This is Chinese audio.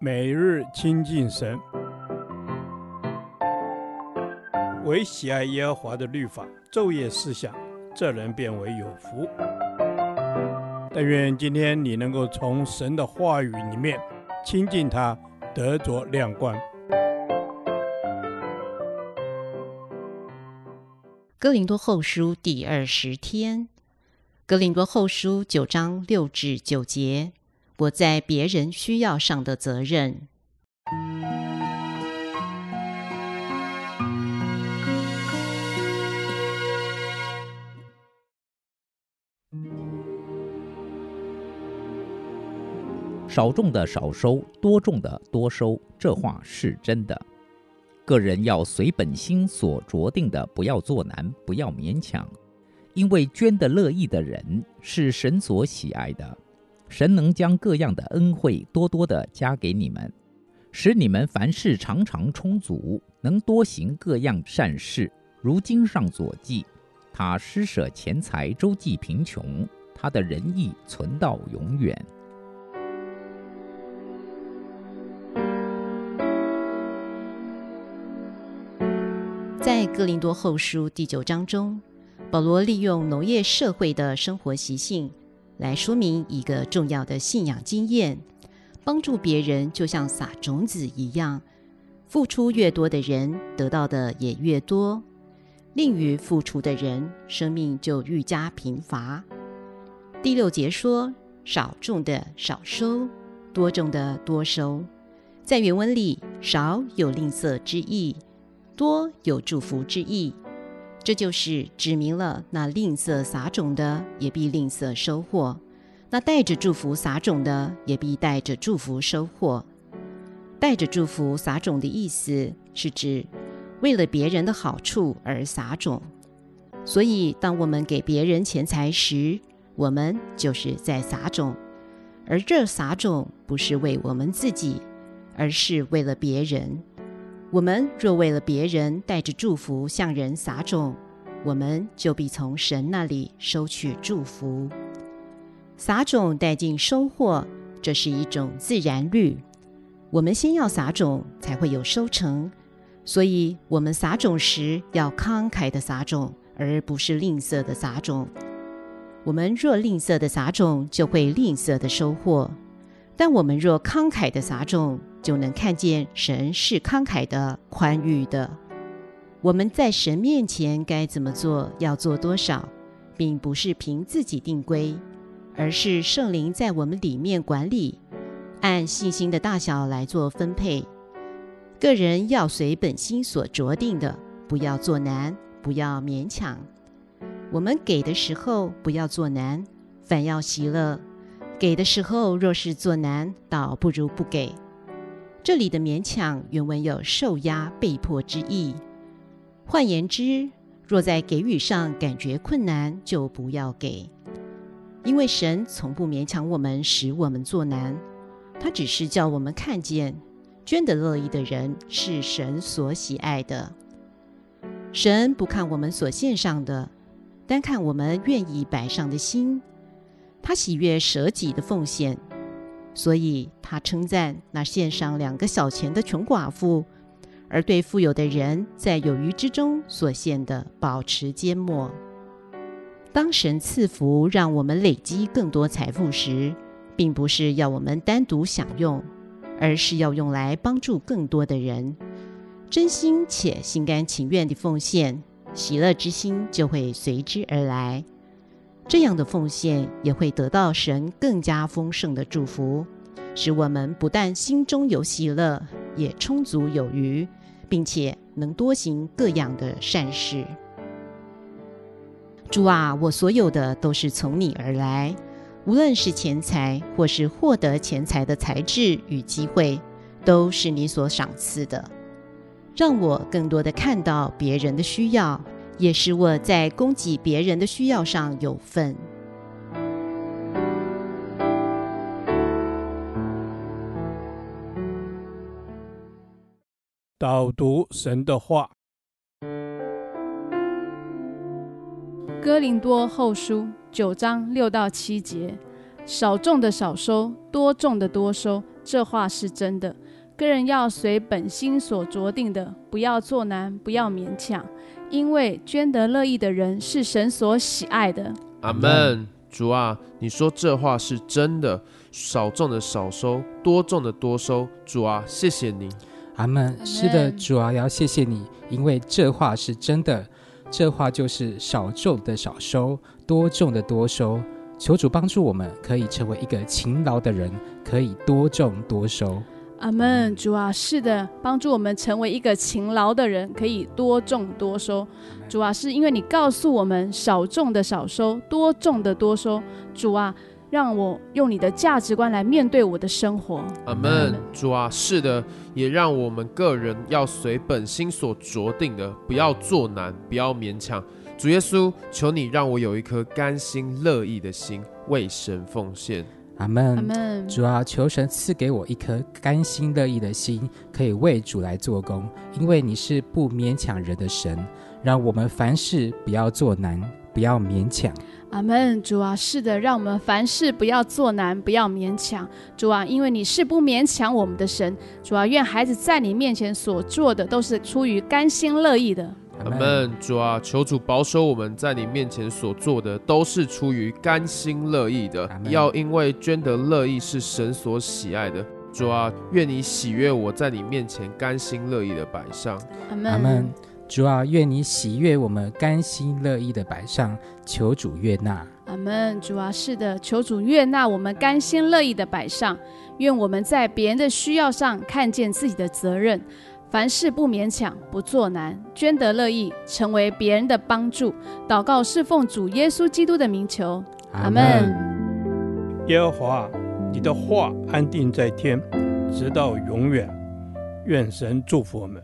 每日亲近神，唯喜爱耶和华的律法，昼夜思想，这人便为有福。但愿今天你能够从神的话语里面亲近他，得着亮光。哥林多后书第二十天，哥林多后书九章六至九节。我在别人需要上的责任。少种的少收，多种的多收，这话是真的。个人要随本心所酌定的，不要做难，不要勉强，因为捐得乐意的人是神所喜爱的。神能将各样的恩惠多多的加给你们，使你们凡事常常充足，能多行各样善事。如经上所记，他施舍钱财，周济贫穷，他的仁义存到永远。在哥林多后书第九章中，保罗利用农业社会的生活习性。来说明一个重要的信仰经验：帮助别人就像撒种子一样，付出越多的人，得到的也越多；吝于付出的人，生命就愈加贫乏。第六节说：“少种的少收，多种的多收。”在原文里，“少”有吝啬之意，“多”有祝福之意。这就是指明了，那吝啬撒种的也必吝啬收获；那带着祝福撒种的也必带着祝福收获。带着祝福撒种的意思是指为了别人的好处而撒种。所以，当我们给别人钱财时，我们就是在撒种。而这撒种不是为我们自己，而是为了别人。我们若为了别人带着祝福向人撒种，我们就必从神那里收取祝福。撒种带进收获，这是一种自然律。我们先要撒种，才会有收成。所以，我们撒种时要慷慨的撒种，而不是吝啬的撒种。我们若吝啬的撒种，就会吝啬的收获。但我们若慷慨的撒种，就能看见神是慷慨的、宽裕的。我们在神面前该怎么做，要做多少，并不是凭自己定规，而是圣灵在我们里面管理，按信心的大小来做分配。个人要随本心所酌定的，不要作难，不要勉强。我们给的时候，不要作难，反要喜乐。给的时候，若是作难，倒不如不给。这里的勉强原文有受压、被迫之意。换言之，若在给予上感觉困难，就不要给，因为神从不勉强我们，使我们作难。他只是叫我们看见，捐得乐意的人是神所喜爱的。神不看我们所献上的，单看我们愿意摆上的心。他喜悦舍己的奉献，所以他称赞那献上两个小钱的穷寡妇，而对富有的人在有余之中所献的保持缄默。当神赐福让我们累积更多财富时，并不是要我们单独享用，而是要用来帮助更多的人。真心且心甘情愿的奉献，喜乐之心就会随之而来。这样的奉献也会得到神更加丰盛的祝福，使我们不但心中有喜乐，也充足有余，并且能多行各样的善事。主啊，我所有的都是从你而来，无论是钱财或是获得钱财的才智与机会，都是你所赏赐的，让我更多的看到别人的需要。也使我在供给别人的需要上有份。导读神的话，《哥林多后书》九章六到七节：少种的少收，多种的多收，这话是真的。个人要随本心所酌定的，不要做难，不要勉强，因为捐得乐意的人是神所喜爱的。阿门。主啊，你说这话是真的，少种的少收，多种的多收。主啊，谢谢你。阿门。是的，主啊，要谢谢你，因为这话是真的。这话就是少种的少收，多种的多收。求主帮助我们，可以成为一个勤劳的人，可以多种多收。阿门。主啊，是的，帮助我们成为一个勤劳的人，可以多种多收。主啊，是因为你告诉我们，少种的少收，多种的多收。主啊，让我用你的价值观来面对我的生活。阿门。主啊，是的，也让我们个人要随本心所酌定的，不要做难，不要勉强。主耶稣，求你让我有一颗甘心乐意的心，为神奉献。阿门。阿门。主啊，求神赐给我一颗甘心乐意的心，可以为主来做工，因为你是不勉强人的神。让我们凡事不要做难，不要勉强。阿门。主啊，是的，让我们凡事不要做难，不要勉强。主啊，因为你是不勉强我们的神。主啊，愿孩子在你面前所做的都是出于甘心乐意的。阿门，主啊，求主保守我们在你面前所做的都是出于甘心乐意的，要因为捐得乐意是神所喜爱的。主啊，愿你喜悦我在你面前甘心乐意的摆上。阿门。主啊，愿你喜悦我们甘心乐意的摆上，求主悦纳。阿门。主啊，是的，求主悦纳我们甘心乐意的摆上，愿我们在别人的需要上看见自己的责任。凡事不勉强，不作难，捐得乐意，成为别人的帮助。祷告侍奉主耶稣基督的名求，阿门。耶和华，你的话安定在天，直到永远。愿神祝福我们。